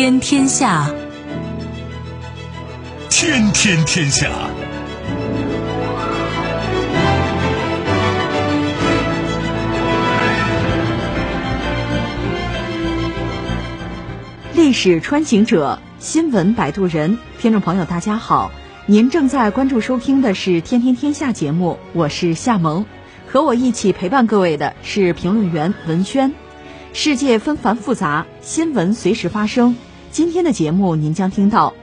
天天下，天天天下。历史穿行者，新闻摆渡人。听众朋友，大家好，您正在关注收听的是《天天天下》节目，我是夏萌，和我一起陪伴各位的是评论员文轩。世界纷繁复杂，新闻随时发生。今天的节目您将听到：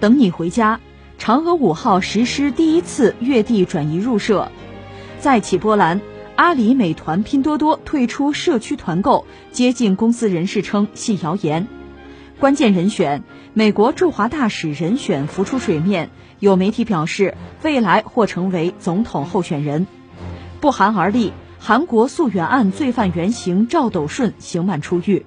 等你回家，嫦娥五号实施第一次月地转移入社；再起波澜，阿里、美团、拼多多退出社区团购，接近公司人士称系谣言。关键人选，美国驻华大使人选浮出水面，有媒体表示未来或成为总统候选人。不寒而栗。韩国溯源案罪犯原型赵斗顺刑满出狱，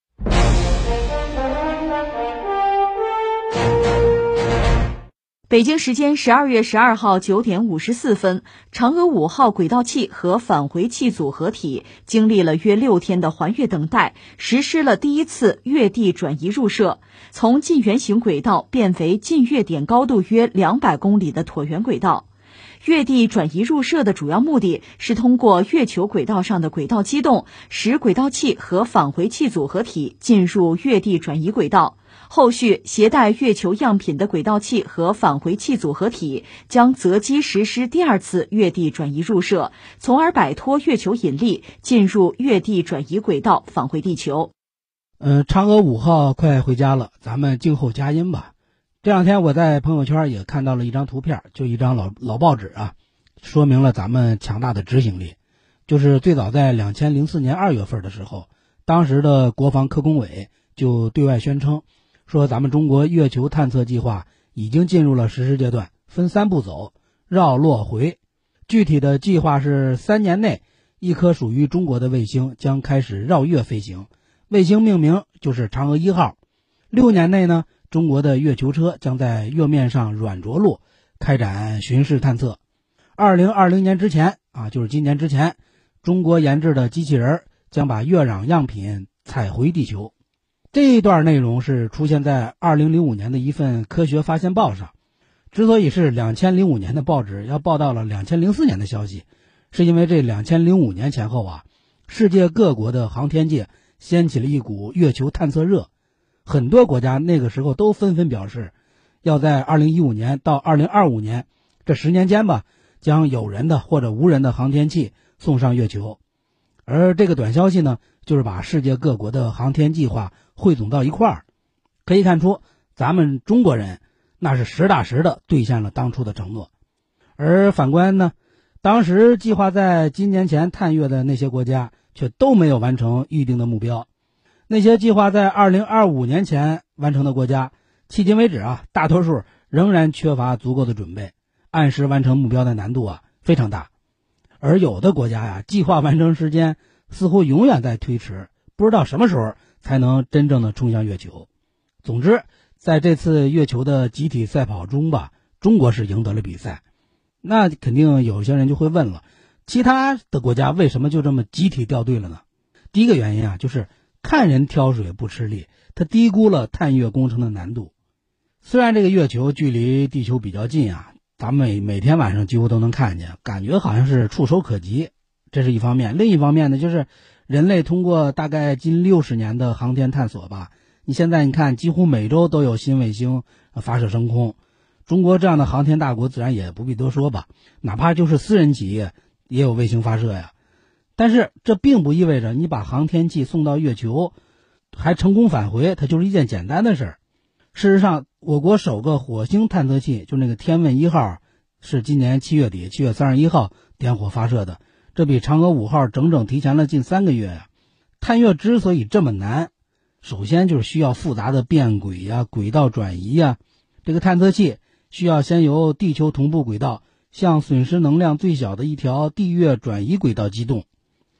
北京时间十二月十二号九点五十四分，嫦娥五号轨道器和返回器组合体经历了约六天的环月等待，实施了第一次月地转移入射，从近圆形轨道变为近月点高度约两百公里的椭圆轨道。月地转移入射的主要目的是通过月球轨道上的轨道机动，使轨道器和返回器组合体进入月地转移轨道。后续携带月球样品的轨道器和返回器组合体将择机实施第二次月地转移入射，从而摆脱月球引力，进入月地转移轨道返回地球。嗯，嫦娥五号快回家了，咱们静候佳音吧。这两天我在朋友圈也看到了一张图片，就一张老老报纸啊，说明了咱们强大的执行力。就是最早在两千零四年二月份的时候，当时的国防科工委就对外宣称。说咱们中国月球探测计划已经进入了实施阶段，分三步走：绕、落、回。具体的计划是三年内，一颗属于中国的卫星将开始绕月飞行，卫星命名就是嫦娥一号。六年内呢，中国的月球车将在月面上软着陆，开展巡视探测。二零二零年之前啊，就是今年之前，中国研制的机器人将把月壤样品采回地球。这一段内容是出现在二零零五年的一份科学发现报上。之所以是两千零五年的报纸要报道了两千零四年的消息，是因为这两千零五年前后啊，世界各国的航天界掀起了一股月球探测热，很多国家那个时候都纷纷表示，要在二零一五年到二零二五年这十年间吧，将有人的或者无人的航天器送上月球。而这个短消息呢，就是把世界各国的航天计划。汇总到一块儿，可以看出咱们中国人那是实打实的兑现了当初的承诺，而反观呢，当时计划在今年前探月的那些国家却都没有完成预定的目标，那些计划在二零二五年前完成的国家，迄今为止啊，大多数仍然缺乏足够的准备，按时完成目标的难度啊非常大，而有的国家呀，计划完成时间似乎永远在推迟，不知道什么时候。才能真正的冲向月球。总之，在这次月球的集体赛跑中吧，中国是赢得了比赛。那肯定有些人就会问了：其他的国家为什么就这么集体掉队了呢？第一个原因啊，就是看人挑水不吃力，他低估了探月工程的难度。虽然这个月球距离地球比较近啊，咱们每每天晚上几乎都能看见，感觉好像是触手可及，这是一方面。另一方面呢，就是。人类通过大概近六十年的航天探索吧，你现在你看，几乎每周都有新卫星发射升空。中国这样的航天大国，自然也不必多说吧。哪怕就是私人企业，也有卫星发射呀。但是这并不意味着你把航天器送到月球，还成功返回，它就是一件简单的事儿。事实上，我国首个火星探测器就那个天问一号，是今年七月底，七月三十一号点火发射的。这比嫦娥五号整整提前了近三个月呀！探月之所以这么难，首先就是需要复杂的变轨呀、轨道转移呀。这个探测器需要先由地球同步轨道向损失能量最小的一条地月转移轨道机动，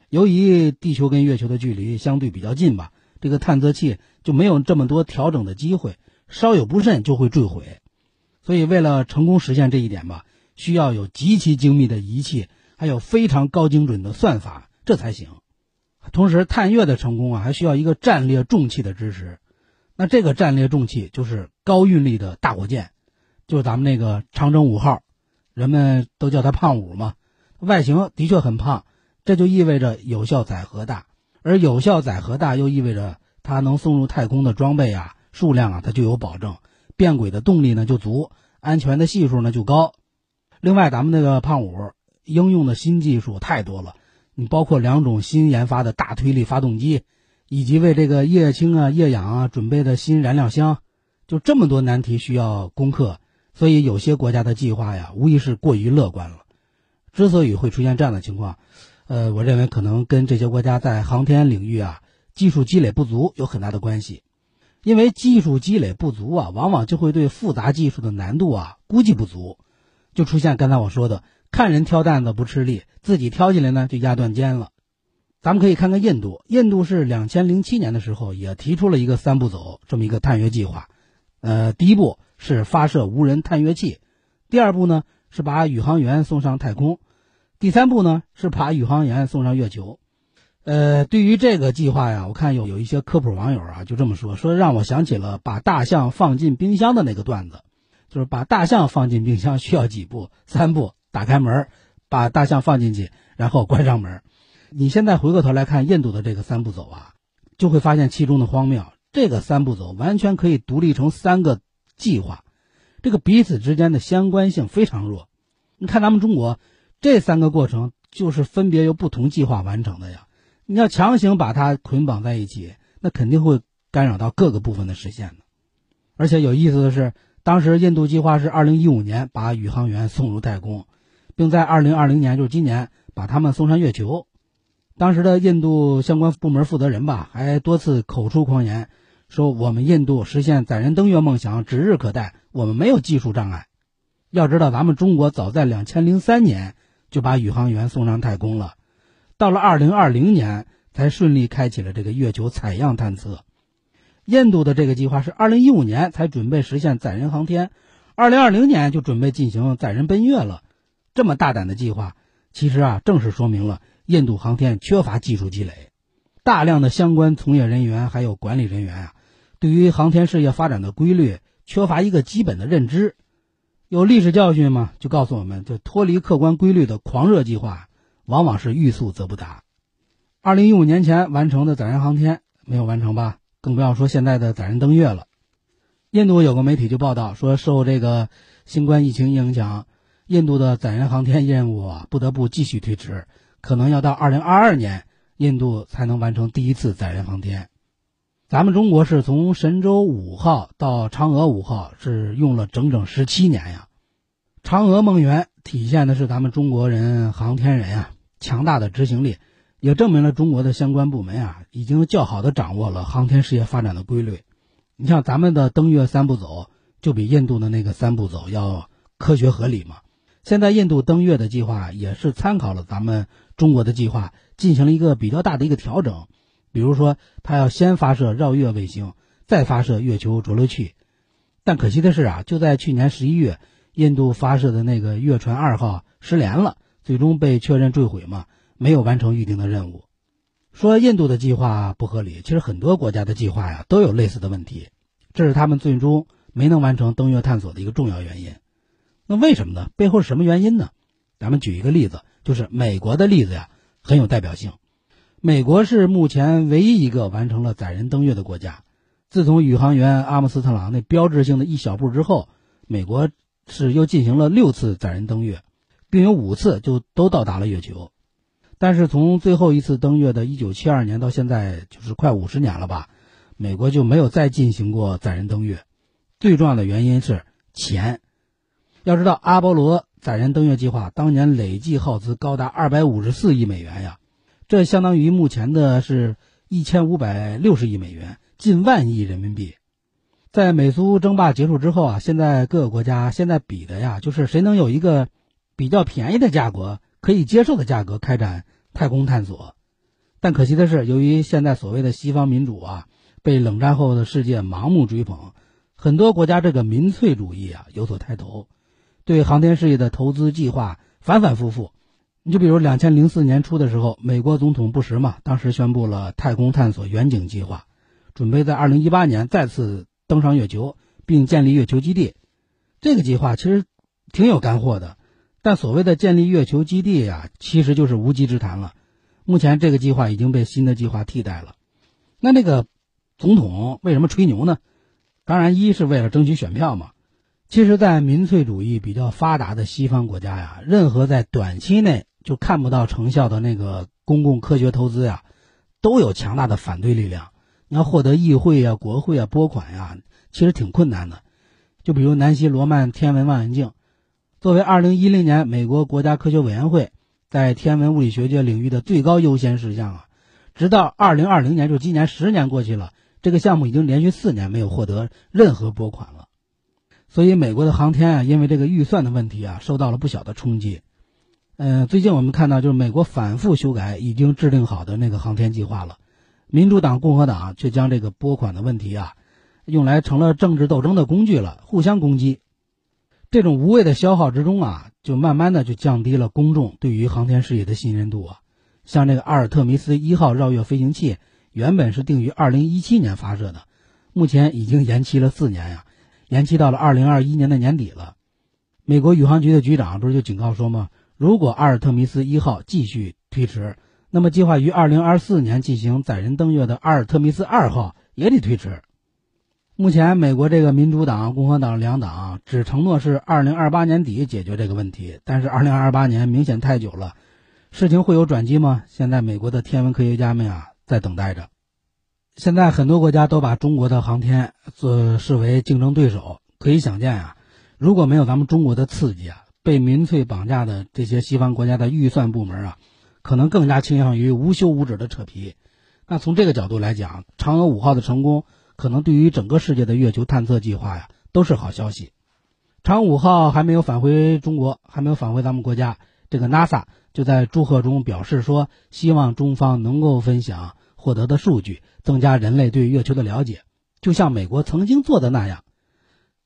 由于地球跟月球的距离相对比较近吧，这个探测器就没有这么多调整的机会，稍有不慎就会坠毁。所以，为了成功实现这一点吧，需要有极其精密的仪器，还有非常高精准的算法，这才行。同时，探月的成功啊，还需要一个战略重器的支持。那这个战略重器就是高运力的大火箭，就是咱们那个长征五号，人们都叫它胖五嘛。外形的确很胖，这就意味着有效载荷大，而有效载荷大又意味着它能送入太空的装备啊数量啊它就有保证，变轨的动力呢就足，安全的系数呢就高。另外，咱们那个胖五应用的新技术太多了。你包括两种新研发的大推力发动机，以及为这个液氢啊、液氧啊准备的新燃料箱，就这么多难题需要攻克，所以有些国家的计划呀，无疑是过于乐观了。之所以会出现这样的情况，呃，我认为可能跟这些国家在航天领域啊技术积累不足有很大的关系。因为技术积累不足啊，往往就会对复杂技术的难度啊估计不足，就出现刚才我说的。看人挑担子不吃力，自己挑起来呢就压断肩了。咱们可以看看印度，印度是两千零七年的时候也提出了一个三步走这么一个探月计划。呃，第一步是发射无人探月器，第二步呢是把宇航员送上太空，第三步呢是把宇航员送上月球。呃，对于这个计划呀，我看有有一些科普网友啊就这么说，说让我想起了把大象放进冰箱的那个段子，就是把大象放进冰箱需要几步？三步。打开门，把大象放进去，然后关上门。你现在回过头来看印度的这个三步走啊，就会发现其中的荒谬。这个三步走完全可以独立成三个计划，这个彼此之间的相关性非常弱。你看咱们中国这三个过程就是分别由不同计划完成的呀。你要强行把它捆绑在一起，那肯定会干扰到各个部分的实现的。而且有意思的是，当时印度计划是二零一五年把宇航员送入太空。并在二零二零年，就是今年，把他们送上月球。当时的印度相关部门负责人吧，还多次口出狂言，说我们印度实现载人登月梦想指日可待，我们没有技术障碍。要知道，咱们中国早在两千零三年就把宇航员送上太空了，到了二零二零年才顺利开启了这个月球采样探测。印度的这个计划是二零一五年才准备实现载人航天，二零二零年就准备进行载人奔月了。这么大胆的计划，其实啊，正是说明了印度航天缺乏技术积累，大量的相关从业人员还有管理人员啊，对于航天事业发展的规律缺乏一个基本的认知。有历史教训吗？就告诉我们，就脱离客观规律的狂热计划，往往是欲速则不达。二零一五年前完成的载人航天没有完成吧？更不要说现在的载人登月了。印度有个媒体就报道说，受这个新冠疫情影响。印度的载人航天任务啊，不得不继续推迟，可能要到二零二二年，印度才能完成第一次载人航天。咱们中国是从神舟五号到嫦娥五号，是用了整整十七年呀。嫦娥梦圆体现的是咱们中国人航天人啊强大的执行力，也证明了中国的相关部门啊已经较好的掌握了航天事业发展的规律。你像咱们的登月三步走，就比印度的那个三步走要科学合理嘛。现在印度登月的计划也是参考了咱们中国的计划，进行了一个比较大的一个调整。比如说，他要先发射绕月卫星，再发射月球着陆器。但可惜的是啊，就在去年十一月，印度发射的那个月船二号失联了，最终被确认坠毁嘛，没有完成预定的任务。说印度的计划不合理，其实很多国家的计划呀都有类似的问题，这是他们最终没能完成登月探索的一个重要原因。那为什么呢？背后是什么原因呢？咱们举一个例子，就是美国的例子呀，很有代表性。美国是目前唯一一个完成了载人登月的国家。自从宇航员阿姆斯特朗那标志性的一小步之后，美国是又进行了六次载人登月，并有五次就都到达了月球。但是从最后一次登月的1972年到现在，就是快五十年了吧，美国就没有再进行过载人登月。最重要的原因是钱。要知道，阿波罗载人登月计划当年累计耗资高达二百五十四亿美元呀，这相当于目前的是一千五百六十亿美元，近万亿人民币。在美苏争霸结束之后啊，现在各个国家现在比的呀，就是谁能有一个比较便宜的价格、可以接受的价格开展太空探索。但可惜的是，由于现在所谓的西方民主啊，被冷战后的世界盲目追捧，很多国家这个民粹主义啊有所抬头，对航天事业的投资计划反反复复。你就比如两千零四年初的时候，美国总统布什嘛，当时宣布了太空探索远景计划，准备在二零一八年再次登上月球，并建立月球基地。这个计划其实挺有干货的，但所谓的建立月球基地呀，其实就是无稽之谈了。目前这个计划已经被新的计划替代了。那那个总统为什么吹牛呢？当然，一是为了争取选票嘛。其实，在民粹主义比较发达的西方国家呀，任何在短期内就看不到成效的那个公共科学投资呀，都有强大的反对力量。你要获得议会啊、国会啊拨款呀，其实挺困难的。就比如南希罗曼天文望远镜，作为2010年美国国家科学委员会。在天文物理学界领域的最高优先事项啊，直到二零二零年，就今年十年过去了，这个项目已经连续四年没有获得任何拨款了。所以，美国的航天啊，因为这个预算的问题啊，受到了不小的冲击。嗯，最近我们看到，就是美国反复修改已经制定好的那个航天计划了，民主党、共和党却将这个拨款的问题啊，用来成了政治斗争的工具了，互相攻击。这种无谓的消耗之中啊，就慢慢的就降低了公众对于航天事业的信任度啊。像这个阿尔特弥斯一号绕月飞行器，原本是定于二零一七年发射的，目前已经延期了四年呀，延期到了二零二一年的年底了。美国宇航局的局长不是就警告说吗？如果阿尔特弥斯一号继续推迟，那么计划于二零二四年进行载人登月的阿尔特弥斯二号也得推迟。目前，美国这个民主党、共和党两党只承诺是二零二八年底解决这个问题，但是二零二八年明显太久了，事情会有转机吗？现在美国的天文科学家们啊在等待着。现在很多国家都把中国的航天做视为竞争对手，可以想见啊，如果没有咱们中国的刺激啊，被民粹绑架的这些西方国家的预算部门啊，可能更加倾向于无休无止的扯皮。那从这个角度来讲，嫦娥五号的成功。可能对于整个世界的月球探测计划呀，都是好消息。嫦娥五号还没有返回中国，还没有返回咱们国家，这个 NASA 就在祝贺中表示说，希望中方能够分享获得的数据，增加人类对月球的了解，就像美国曾经做的那样。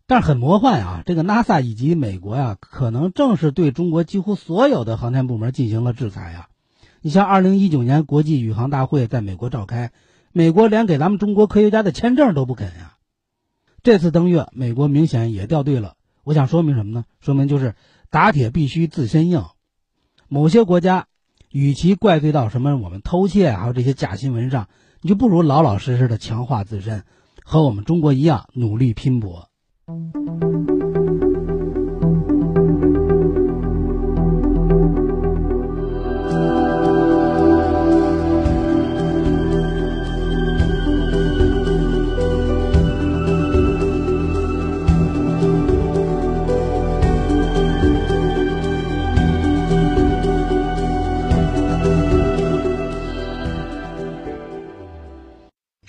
但是很魔幻啊，这个 NASA 以及美国呀，可能正是对中国几乎所有的航天部门进行了制裁呀。你像2019年国际宇航大会在美国召开。美国连给咱们中国科学家的签证都不肯呀！这次登月，美国明显也掉队了。我想说明什么呢？说明就是打铁必须自身硬。某些国家，与其怪罪到什么我们偷窃还有这些假新闻上，你就不如老老实实的强化自身，和我们中国一样努力拼搏。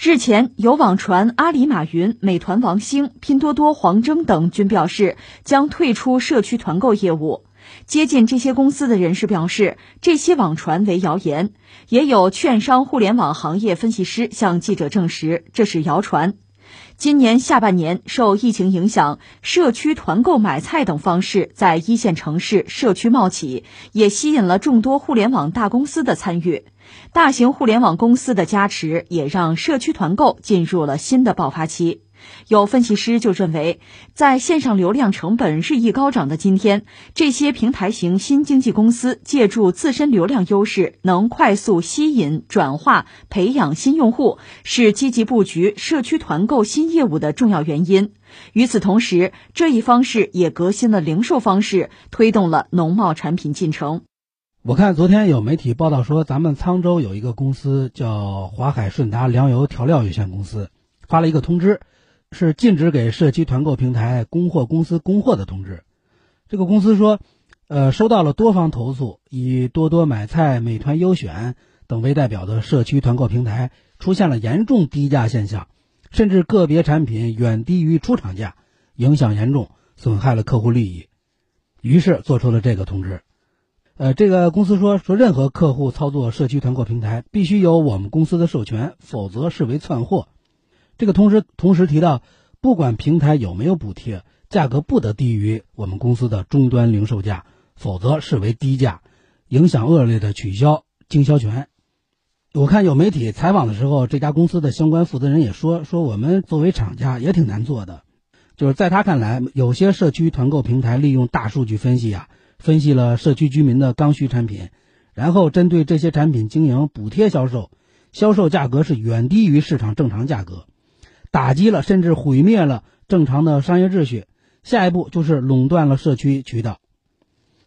日前，有网传阿里马云、美团王兴、拼多多黄峥等均表示将退出社区团购业务。接近这些公司的人士表示，这些网传为谣言。也有券商互联网行业分析师向记者证实，这是谣传。今年下半年，受疫情影响，社区团购买菜等方式在一线城市社区冒起，也吸引了众多互联网大公司的参与。大型互联网公司的加持，也让社区团购进入了新的爆发期。有分析师就认为，在线上流量成本日益高涨的今天，这些平台型新经济公司借助自身流量优势，能快速吸引、转化、培养新用户，是积极布局社区团购新业务的重要原因。与此同时，这一方式也革新了零售方式，推动了农贸产品进程。我看昨天有媒体报道说，咱们沧州有一个公司叫华海顺达粮油调料有限公司，发了一个通知。是禁止给社区团购平台供货公司供货的通知。这个公司说，呃，收到了多方投诉，以多多买菜、美团优选等为代表的社区团购平台出现了严重低价现象，甚至个别产品远低于出厂价，影响严重，损害了客户利益。于是做出了这个通知。呃，这个公司说说任何客户操作社区团购平台必须有我们公司的授权，否则视为窜货。这个同时同时提到，不管平台有没有补贴，价格不得低于我们公司的终端零售价，否则视为低价，影响恶劣的取消经销权。我看有媒体采访的时候，这家公司的相关负责人也说说我们作为厂家也挺难做的，就是在他看来，有些社区团购平台利用大数据分析啊。分析了社区居民的刚需产品，然后针对这些产品经营补贴销售，销售价格是远低于市场正常价格，打击了甚至毁灭了正常的商业秩序。下一步就是垄断了社区渠道。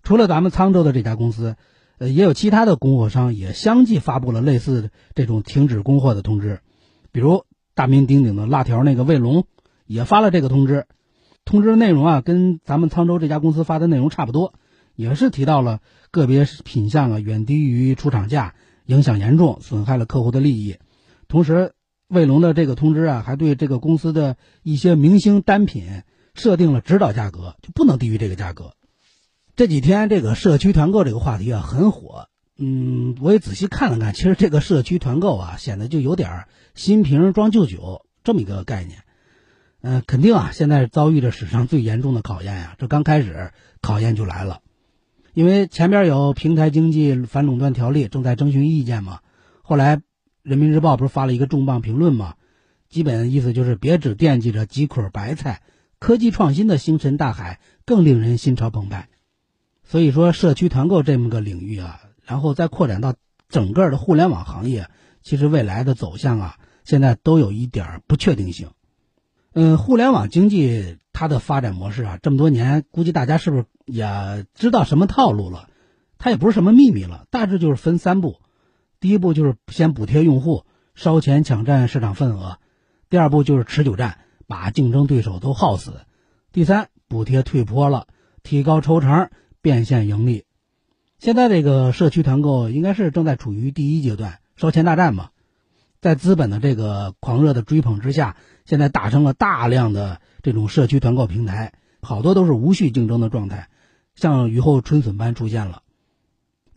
除了咱们沧州的这家公司，呃，也有其他的供货商也相继发布了类似这种停止供货的通知，比如大名鼎鼎的辣条那个卫龙也发了这个通知。通知的内容啊，跟咱们沧州这家公司发的内容差不多。也是提到了个别品项啊远低于出厂价，影响严重，损害了客户的利益。同时，卫龙的这个通知啊，还对这个公司的一些明星单品设定了指导价格，就不能低于这个价格。这几天这个社区团购这个话题啊很火，嗯，我也仔细看了看，其实这个社区团购啊显得就有点新瓶装旧酒这么一个概念。嗯，肯定啊，现在遭遇着史上最严重的考验呀，这刚开始考验就来了。因为前边有平台经济反垄断条例正在征询意见嘛，后来人民日报不是发了一个重磅评论吗，基本意思就是别只惦记着几捆白菜，科技创新的星辰大海更令人心潮澎湃。所以说，社区团购这么个领域啊，然后再扩展到整个的互联网行业，其实未来的走向啊，现在都有一点不确定性。嗯，互联网经济它的发展模式啊，这么多年，估计大家是不是？也知道什么套路了，它也不是什么秘密了，大致就是分三步：第一步就是先补贴用户，烧钱抢占市场份额；第二步就是持久战，把竞争对手都耗死；第三，补贴退坡了，提高抽成，变现盈利。现在这个社区团购应该是正在处于第一阶段，烧钱大战嘛，在资本的这个狂热的追捧之下，现在打成了大量的这种社区团购平台，好多都是无序竞争的状态。像雨后春笋般出现了，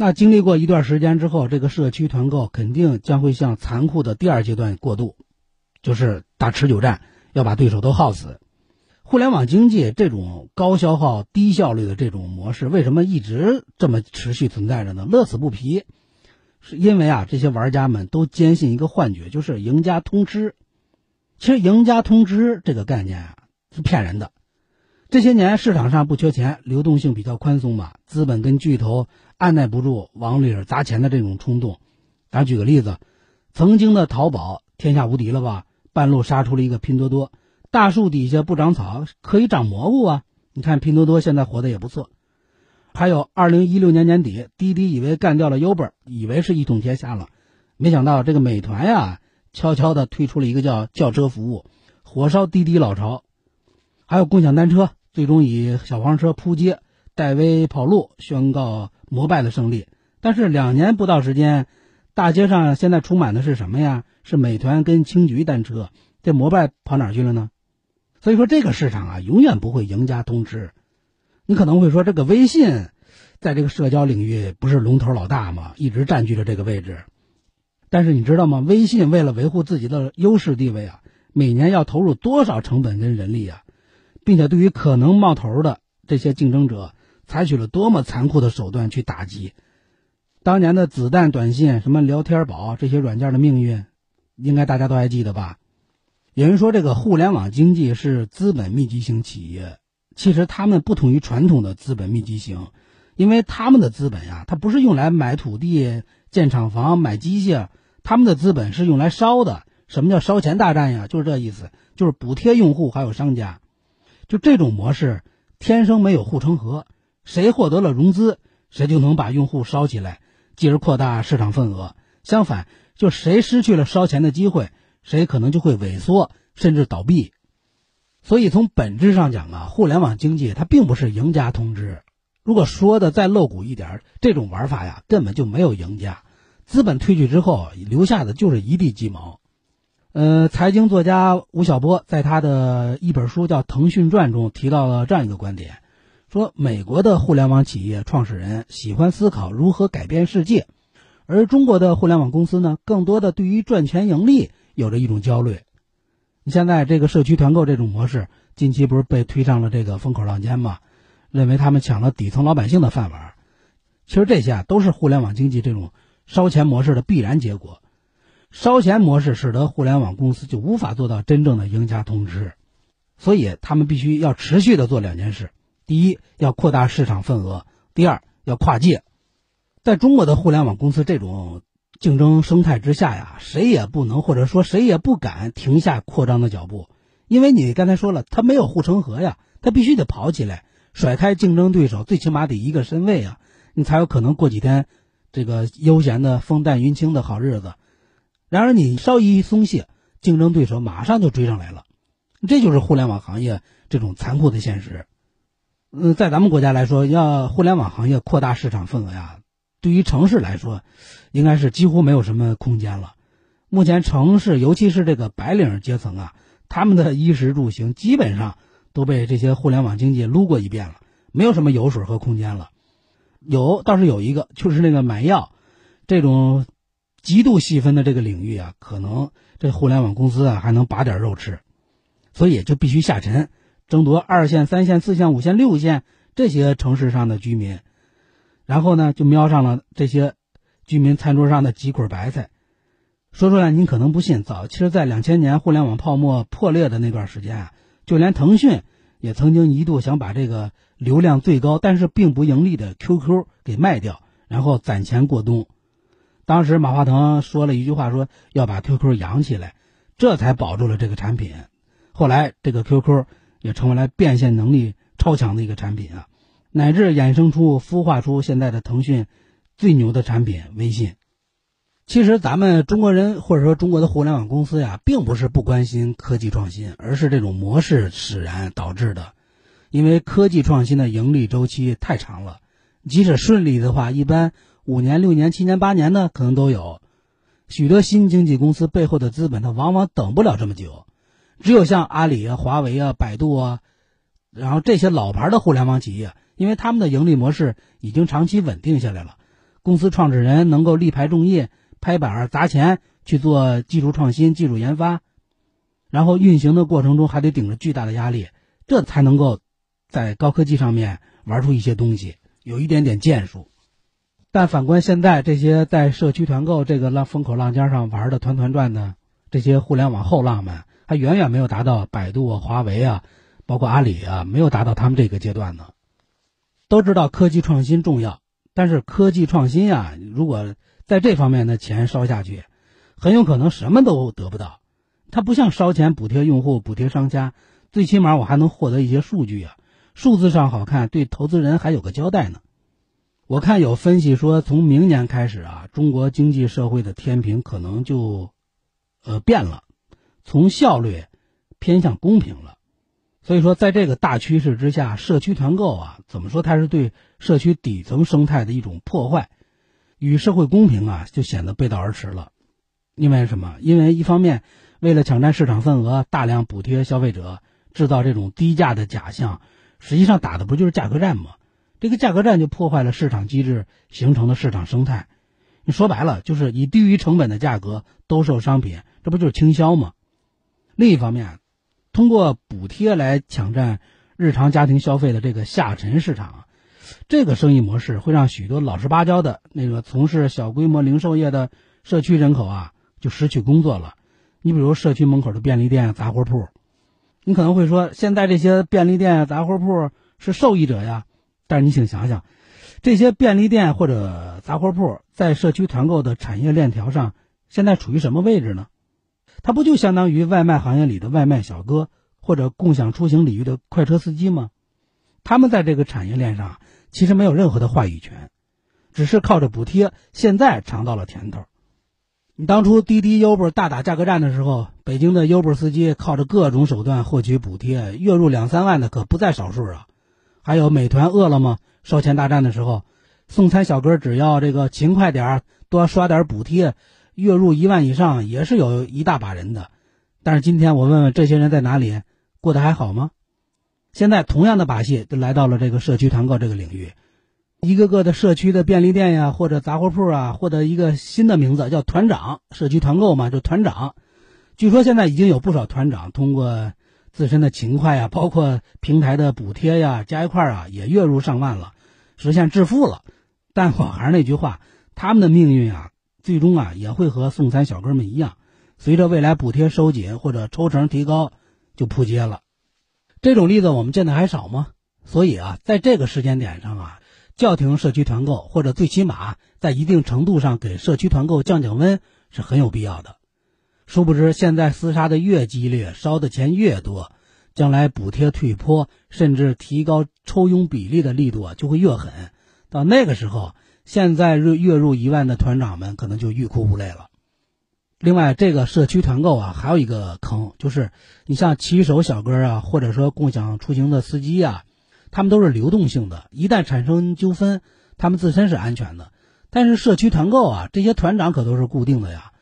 那经历过一段时间之后，这个社区团购肯定将会向残酷的第二阶段过渡，就是打持久战，要把对手都耗死。互联网经济这种高消耗、低效率的这种模式，为什么一直这么持续存在着呢？乐此不疲，是因为啊，这些玩家们都坚信一个幻觉，就是赢家通吃。其实，赢家通吃这个概念啊，是骗人的。这些年市场上不缺钱，流动性比较宽松嘛，资本跟巨头按耐不住往里砸钱的这种冲动。咱举个例子，曾经的淘宝天下无敌了吧？半路杀出了一个拼多多，大树底下不长草，可以长蘑菇啊！你看拼多多现在活得也不错。还有二零一六年年底，滴滴以为干掉了 Uber，以为是一统天下了，没想到这个美团呀，悄悄的推出了一个叫轿车服务，火烧滴滴老巢。还有共享单车。最终以小黄车扑街、戴威跑路宣告摩拜的胜利。但是两年不到时间，大街上现在充满的是什么呀？是美团跟青桔单车。这摩拜跑哪去了呢？所以说这个市场啊，永远不会赢家通吃。你可能会说，这个微信在这个社交领域不是龙头老大吗？一直占据着这个位置。但是你知道吗？微信为了维护自己的优势地位啊，每年要投入多少成本跟人力啊？并且对于可能冒头的这些竞争者，采取了多么残酷的手段去打击。当年的子弹短信、什么聊天宝这些软件的命运，应该大家都还记得吧？有人说这个互联网经济是资本密集型企业，其实他们不同于传统的资本密集型，因为他们的资本呀，它不是用来买土地、建厂房、买机械，他们的资本是用来烧的。什么叫烧钱大战呀？就是这意思，就是补贴用户还有商家。就这种模式，天生没有护城河，谁获得了融资，谁就能把用户烧起来，继而扩大市场份额。相反，就谁失去了烧钱的机会，谁可能就会萎缩甚至倒闭。所以从本质上讲啊，互联网经济它并不是赢家通吃。如果说的再露骨一点，这种玩法呀，根本就没有赢家，资本退去之后，留下的就是一地鸡毛。呃，财经作家吴晓波在他的一本书叫《腾讯传》中提到了这样一个观点，说美国的互联网企业创始人喜欢思考如何改变世界，而中国的互联网公司呢，更多的对于赚钱盈利有着一种焦虑。你现在这个社区团购这种模式，近期不是被推上了这个风口浪尖吗？认为他们抢了底层老百姓的饭碗。其实这些啊，都是互联网经济这种烧钱模式的必然结果。烧钱模式使得互联网公司就无法做到真正的赢家通吃，所以他们必须要持续的做两件事。第一，要扩大市场份额；第二，要跨界。在中国的互联网公司这种竞争生态之下呀，谁也不能或者说谁也不敢停下扩张的脚步，因为你刚才说了，他没有护城河呀，他必须得跑起来，甩开竞争对手，最起码得一个身位啊，你才有可能过几天这个悠闲的风淡云轻的好日子。然而你稍一松懈，竞争对手马上就追上来了，这就是互联网行业这种残酷的现实。嗯，在咱们国家来说，要互联网行业扩大市场份额呀，对于城市来说，应该是几乎没有什么空间了。目前城市，尤其是这个白领阶层啊，他们的衣食住行基本上都被这些互联网经济撸过一遍了，没有什么油水和空间了。有倒是有一个，就是那个买药这种极度细分的这个领域啊，可能这互联网公司啊还能拔点肉吃，所以就必须下沉。争夺二线、三线、四线、五线、六线这些城市上的居民，然后呢，就瞄上了这些居民餐桌上的几捆白菜。说出来您可能不信，早其实，在两千年互联网泡沫破裂的那段时间啊，就连腾讯也曾经一度想把这个流量最高但是并不盈利的 QQ 给卖掉，然后攒钱过冬。当时马化腾说了一句话，说要把 QQ 养起来，这才保住了这个产品。后来这个 QQ。也成为了变现能力超强的一个产品啊，乃至衍生出、孵化出现在的腾讯最牛的产品微信。其实咱们中国人或者说中国的互联网公司呀，并不是不关心科技创新，而是这种模式使然导致的。因为科技创新的盈利周期太长了，即使顺利的话，一般五年、六年、七年、八年呢，可能都有。许多新经济公司背后的资本，它往往等不了这么久。只有像阿里啊、华为啊、百度啊，然后这些老牌的互联网企业，因为他们的盈利模式已经长期稳定下来了，公司创始人能够力排众议、拍板砸钱去做技术创新、技术研发，然后运行的过程中还得顶着巨大的压力，这才能够在高科技上面玩出一些东西，有一点点建树。但反观现在这些在社区团购这个浪风口浪尖上玩的团团转的这些互联网后浪们。还远远没有达到百度啊、华为啊，包括阿里啊，没有达到他们这个阶段呢。都知道科技创新重要，但是科技创新啊，如果在这方面的钱烧下去，很有可能什么都得不到。它不像烧钱补贴用户、补贴商家，最起码我还能获得一些数据啊，数字上好看，对投资人还有个交代呢。我看有分析说，从明年开始啊，中国经济社会的天平可能就，呃，变了。从效率偏向公平了，所以说在这个大趋势之下，社区团购啊，怎么说它是对社区底层生态的一种破坏，与社会公平啊就显得背道而驰了。因为什么？因为一方面为了抢占市场份额，大量补贴消费者，制造这种低价的假象，实际上打的不就是价格战吗？这个价格战就破坏了市场机制形成的市场生态。你说白了，就是以低于成本的价格兜售商品，这不就是倾销吗？另一方面，通过补贴来抢占日常家庭消费的这个下沉市场，这个生意模式会让许多老实巴交的那个从事小规模零售业的社区人口啊，就失去工作了。你比如社区门口的便利店、杂货铺，你可能会说，现在这些便利店、杂货铺是受益者呀。但是你请想想，这些便利店或者杂货铺在社区团购的产业链条上，现在处于什么位置呢？它不就相当于外卖行业里的外卖小哥，或者共享出行领域的快车司机吗？他们在这个产业链上其实没有任何的话语权，只是靠着补贴，现在尝到了甜头。你当初滴滴、优步大打价格战的时候，北京的优步司机靠着各种手段获取补贴，月入两三万的可不在少数啊。还有美团、饿了么烧钱大战的时候，送餐小哥只要这个勤快点儿，多刷点补贴。月入一万以上也是有一大把人的，但是今天我问问这些人在哪里，过得还好吗？现在同样的把戏就来到了这个社区团购这个领域，一个个的社区的便利店呀，或者杂货铺啊，获得一个新的名字叫团长，社区团购嘛，就团长。据说现在已经有不少团长通过自身的勤快呀，包括平台的补贴呀，加一块啊，也月入上万了，实现致富了。但我还是那句话，他们的命运啊，最终啊也会和送餐小哥们一样，随着未来补贴收紧或者抽成提高，就扑街了。这种例子我们见的还少吗？所以啊，在这个时间点上啊，叫停社区团购，或者最起码在一定程度上给社区团购降降温，是很有必要的。殊不知，现在厮杀的越激烈，烧的钱越多，将来补贴退坡，甚至提高抽佣比例的力度啊，就会越狠。到那个时候，现在月月入一万的团长们可能就欲哭无泪了。另外，这个社区团购啊，还有一个坑，就是你像骑手小哥啊，或者说共享出行的司机啊，他们都是流动性的，一旦产生纠纷，他们自身是安全的。但是社区团购啊，这些团长可都是固定的呀，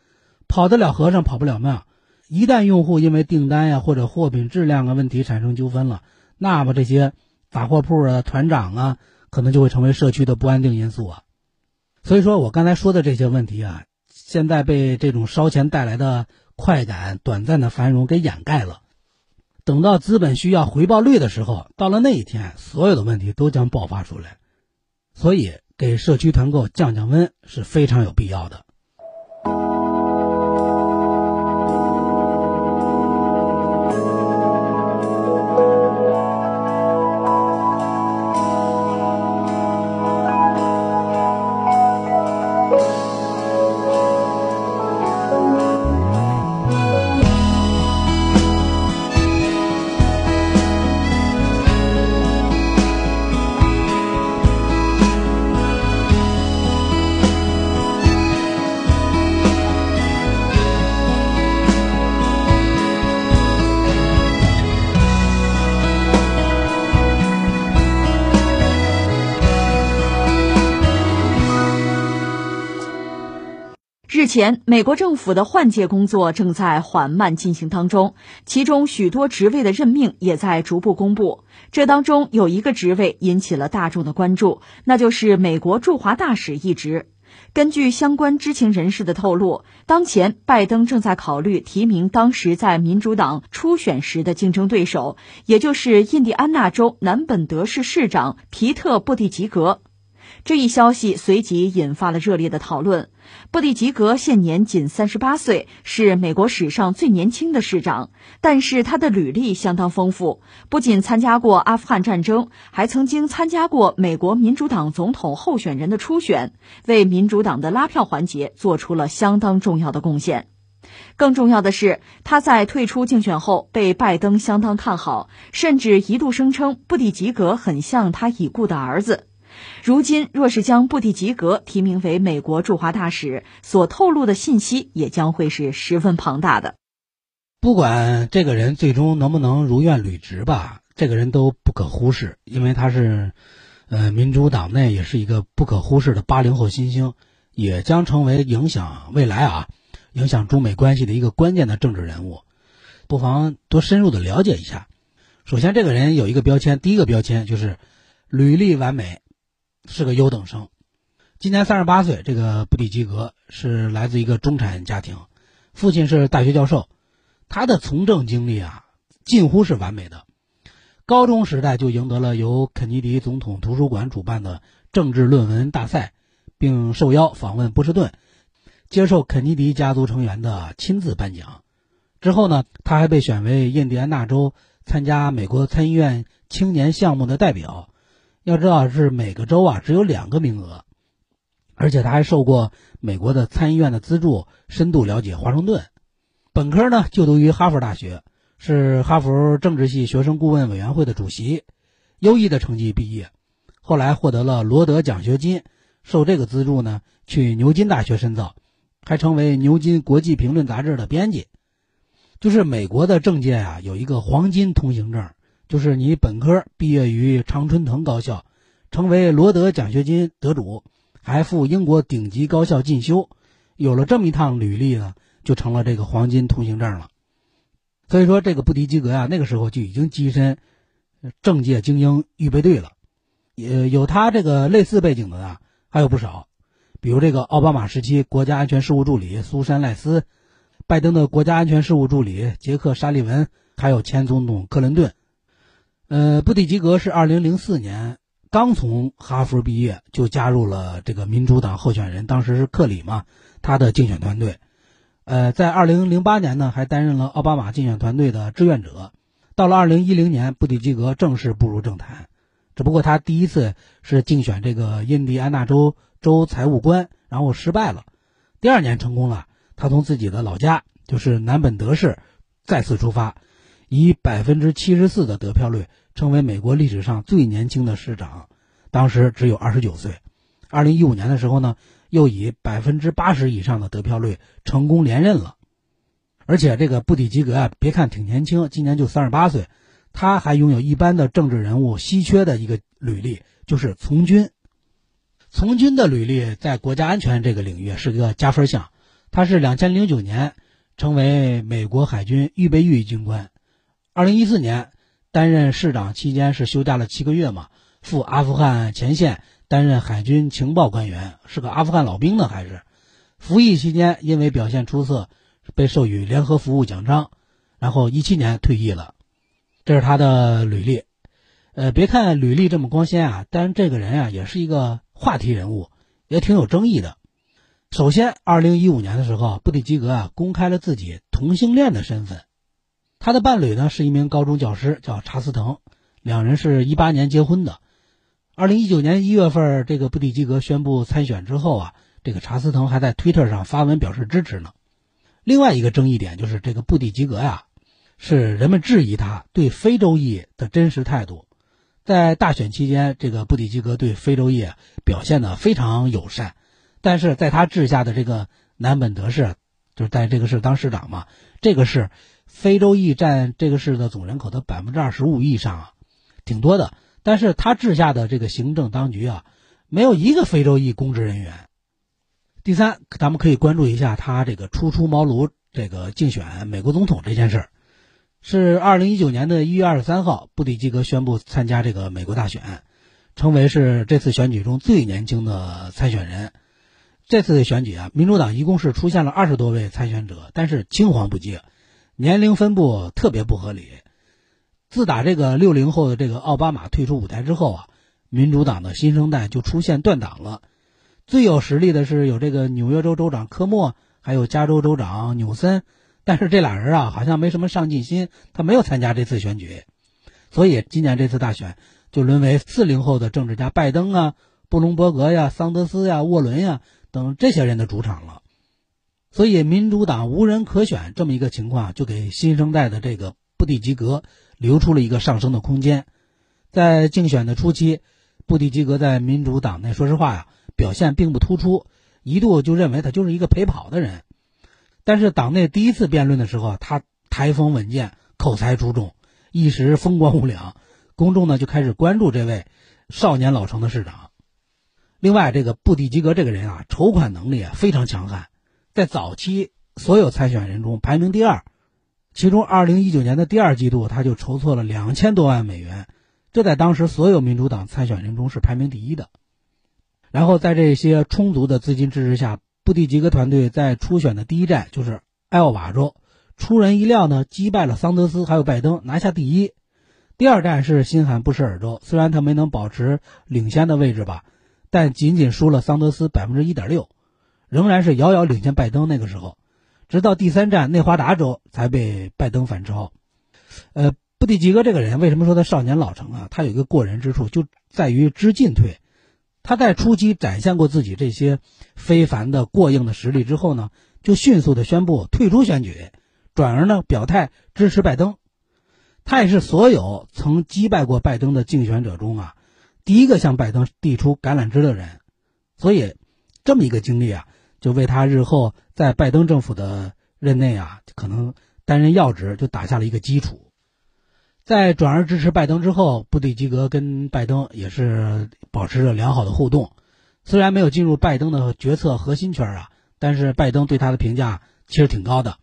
跑得了和尚跑不了庙。一旦用户因为订单呀或者货品质量的问题产生纠纷了，那么这些杂货铺啊团长啊。可能就会成为社区的不安定因素啊，所以说我刚才说的这些问题啊，现在被这种烧钱带来的快感、短暂的繁荣给掩盖了。等到资本需要回报率的时候，到了那一天，所有的问题都将爆发出来。所以，给社区团购降降温是非常有必要的。日前，美国政府的换届工作正在缓慢进行当中，其中许多职位的任命也在逐步公布。这当中有一个职位引起了大众的关注，那就是美国驻华大使一职。根据相关知情人士的透露，当前拜登正在考虑提名当时在民主党初选时的竞争对手，也就是印第安纳州南本德市市长皮特·布蒂吉格。这一消息随即引发了热烈的讨论。布蒂吉格现年仅三十八岁，是美国史上最年轻的市长，但是他的履历相当丰富，不仅参加过阿富汗战争，还曾经参加过美国民主党总统候选人的初选，为民主党的拉票环节做出了相当重要的贡献。更重要的是，他在退出竞选后被拜登相当看好，甚至一度声称布蒂吉格很像他已故的儿子。如今，若是将布蒂吉格提名为美国驻华大使，所透露的信息也将会是十分庞大的。不管这个人最终能不能如愿履职吧，这个人都不可忽视，因为他是，呃，民主党内也是一个不可忽视的八零后新星，也将成为影响未来啊，影响中美关系的一个关键的政治人物。不妨多深入的了解一下。首先，这个人有一个标签，第一个标签就是履历完美。是个优等生，今年三十八岁。这个布蒂吉格是来自一个中产家庭，父亲是大学教授。他的从政经历啊，近乎是完美的。高中时代就赢得了由肯尼迪总统图书馆主办的政治论文大赛，并受邀访问波士顿，接受肯尼迪家族成员的亲自颁奖。之后呢，他还被选为印第安纳州参加美国参议院青年项目的代表。要知道是每个州啊只有两个名额，而且他还受过美国的参议院的资助，深度了解华盛顿。本科呢就读于哈佛大学，是哈佛政治系学生顾问委员会的主席，优异的成绩毕业。后来获得了罗德奖学金，受这个资助呢去牛津大学深造，还成为牛津国际评论杂志的编辑。就是美国的政界啊有一个黄金通行证。就是你本科毕业于常春藤高校，成为罗德奖学金得主，还赴英国顶级高校进修，有了这么一趟履历呢，就成了这个黄金通行证了。所以说，这个布迪基格呀，那个时候就已经跻身政界精英预备队了。也有他这个类似背景的呢，还有不少，比如这个奥巴马时期国家安全事务助理苏珊·赖斯，拜登的国家安全事务助理杰克·沙利文，还有前总统克林顿。呃，布蒂吉格是二零零四年刚从哈佛毕业，就加入了这个民主党候选人，当时是克里嘛，他的竞选团队。呃，在二零零八年呢，还担任了奥巴马竞选团队的志愿者。到了二零一零年，布蒂吉格正式步入政坛。只不过他第一次是竞选这个印第安纳州州财务官，然后失败了。第二年成功了，他从自己的老家就是南本德市再次出发，以百分之七十四的得票率，成为美国历史上最年轻的市长，当时只有二十九岁。二零一五年的时候呢，又以百分之八十以上的得票率成功连任了。而且这个布蒂吉格啊，别看挺年轻，今年就三十八岁。他还拥有一般的政治人物稀缺的一个履历，就是从军。从军的履历在国家安全这个领域是个加分项。他是两千零九年成为美国海军预备役军官，二零一四年担任市长期间是休假了七个月嘛，赴阿富汗前线担任海军情报官员，是个阿富汗老兵呢还是？服役期间因为表现出色，被授予联合服务奖章，然后一七年退役了。这是他的履历，呃，别看履历这么光鲜啊，但这个人啊也是一个话题人物，也挺有争议的。首先，二零一五年的时候，布蒂吉格啊公开了自己同性恋的身份，他的伴侣呢是一名高中教师，叫查斯滕，两人是一八年结婚的。二零一九年一月份，这个布迪吉格宣布参选之后啊，这个查斯滕还在推特上发文表示支持呢。另外一个争议点就是这个布迪吉格呀。是人们质疑他对非洲裔的真实态度，在大选期间，这个布迪吉格对非洲裔表现的非常友善，但是在他治下的这个南本德市，就是在这个市当市长嘛，这个市非洲裔占这个市的总人口的百分之二十五以上啊，挺多的。但是他治下的这个行政当局啊，没有一个非洲裔公职人员。第三，咱们可以关注一下他这个初出茅庐这个竞选美国总统这件事儿。是二零一九年的一月二十三号，布迪吉格宣布参加这个美国大选，成为是这次选举中最年轻的参选人。这次的选举啊，民主党一共是出现了二十多位参选者，但是青黄不接，年龄分布特别不合理。自打这个六零后的这个奥巴马退出舞台之后啊，民主党的新生代就出现断档了。最有实力的是有这个纽约州州长科莫，还有加州州长纽森。但是这俩人啊，好像没什么上进心，他没有参加这次选举，所以今年这次大选就沦为四零后的政治家拜登啊、布隆伯格呀、桑德斯呀、沃伦呀等这些人的主场了。所以民主党无人可选这么一个情况，就给新生代的这个布蒂吉格留出了一个上升的空间。在竞选的初期，布蒂吉格在民主党内说实话呀，表现并不突出，一度就认为他就是一个陪跑的人。但是党内第一次辩论的时候，他台风稳健，口才出众，一时风光无两，公众呢就开始关注这位少年老成的市长。另外，这个布蒂吉格这个人啊，筹款能力非常强悍，在早期所有参选人中排名第二，其中2019年的第二季度他就筹措了两千多万美元，这在当时所有民主党参选人中是排名第一的。然后在这些充足的资金支持下。布蒂吉格团队在初选的第一站就是艾奥瓦州，出人意料呢，击败了桑德斯还有拜登，拿下第一。第二站是新罕布什尔州，虽然他没能保持领先的位置吧，但仅仅输了桑德斯百分之一点六，仍然是遥遥领先拜登。那个时候，直到第三站内华达州才被拜登反超。呃，布蒂吉格这个人为什么说他少年老成啊？他有一个过人之处，就在于知进退。他在初期展现过自己这些非凡的过硬的实力之后呢，就迅速的宣布退出选举，转而呢表态支持拜登。他也是所有曾击败过拜登的竞选者中啊，第一个向拜登递出橄榄枝的人。所以，这么一个经历啊，就为他日后在拜登政府的任内啊，可能担任要职就打下了一个基础。在转而支持拜登之后，布蒂吉格跟拜登也是保持着良好的互动。虽然没有进入拜登的决策核心圈啊，但是拜登对他的评价其实挺高的，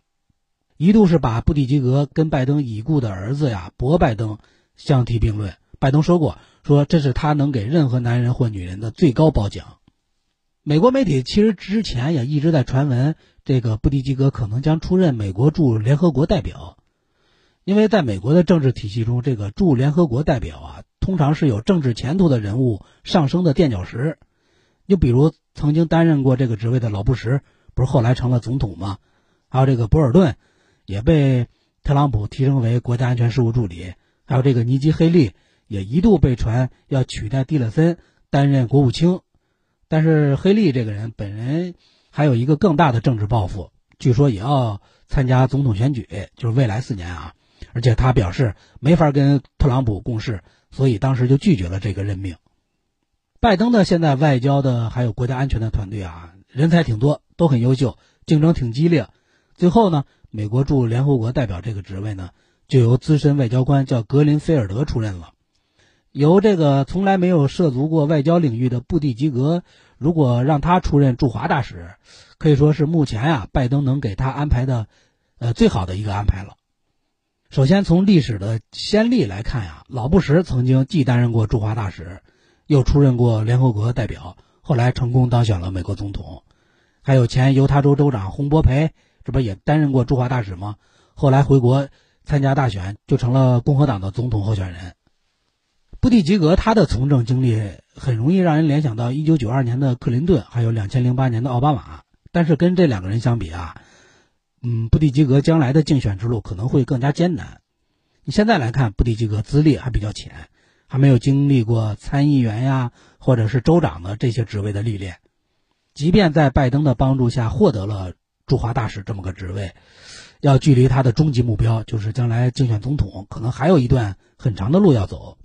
一度是把布蒂吉格跟拜登已故的儿子呀博拜登相提并论。拜登说过，说这是他能给任何男人或女人的最高褒奖。美国媒体其实之前也一直在传闻，这个布迪吉格可能将出任美国驻联合国代表，因为在美国的政治体系中，这个驻联合国代表啊，通常是有政治前途的人物上升的垫脚石。就比如曾经担任过这个职位的老布什，不是后来成了总统吗？还有这个博尔顿，也被特朗普提升为国家安全事务助理。还有这个尼基·黑利。也一度被传要取代蒂勒森担任国务卿，但是黑利这个人本人还有一个更大的政治抱负，据说也要参加总统选举，就是未来四年啊。而且他表示没法跟特朗普共事，所以当时就拒绝了这个任命。拜登的现在外交的还有国家安全的团队啊，人才挺多，都很优秀，竞争挺激烈。最后呢，美国驻联合国代表这个职位呢，就由资深外交官叫格林菲尔德出任了。由这个从来没有涉足过外交领域的布蒂吉格，如果让他出任驻华大使，可以说是目前呀拜登能给他安排的，呃最好的一个安排了。首先从历史的先例来看呀，老布什曾经既担任过驻华大使，又出任过联合国代表，后来成功当选了美国总统。还有前犹他州州长洪博培，这不也担任过驻华大使吗？后来回国参加大选，就成了共和党的总统候选人。布蒂吉格他的从政经历很容易让人联想到1992年的克林顿，还有2008年的奥巴马。但是跟这两个人相比啊，嗯，布蒂吉格将来的竞选之路可能会更加艰难。你现在来看，布蒂吉格资历还比较浅，还没有经历过参议员呀，或者是州长的这些职位的历练。即便在拜登的帮助下获得了驻华大使这么个职位，要距离他的终极目标，就是将来竞选总统，可能还有一段很长的路要走。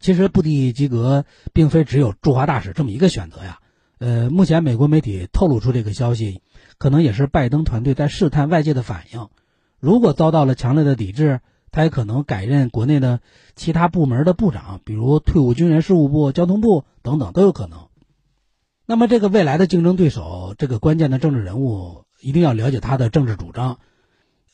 其实布蒂吉格并非只有驻华大使这么一个选择呀，呃，目前美国媒体透露出这个消息，可能也是拜登团队在试探外界的反应。如果遭到了强烈的抵制，他也可能改任国内的其他部门的部长，比如退伍军人事务部、交通部等等都有可能。那么，这个未来的竞争对手，这个关键的政治人物，一定要了解他的政治主张。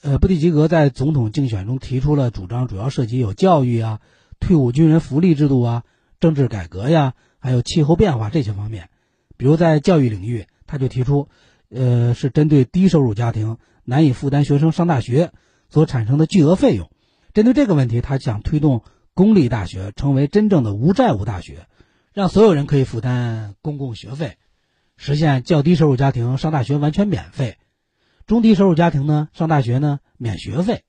呃，布蒂吉格在总统竞选中提出了主张，主要涉及有教育啊。退伍军人福利制度啊，政治改革呀，还有气候变化这些方面，比如在教育领域，他就提出，呃，是针对低收入家庭难以负担学生上大学所产生的巨额费用。针对这个问题，他想推动公立大学成为真正的无债务大学，让所有人可以负担公共学费，实现较低收入家庭上大学完全免费，中低收入家庭呢上大学呢免学费。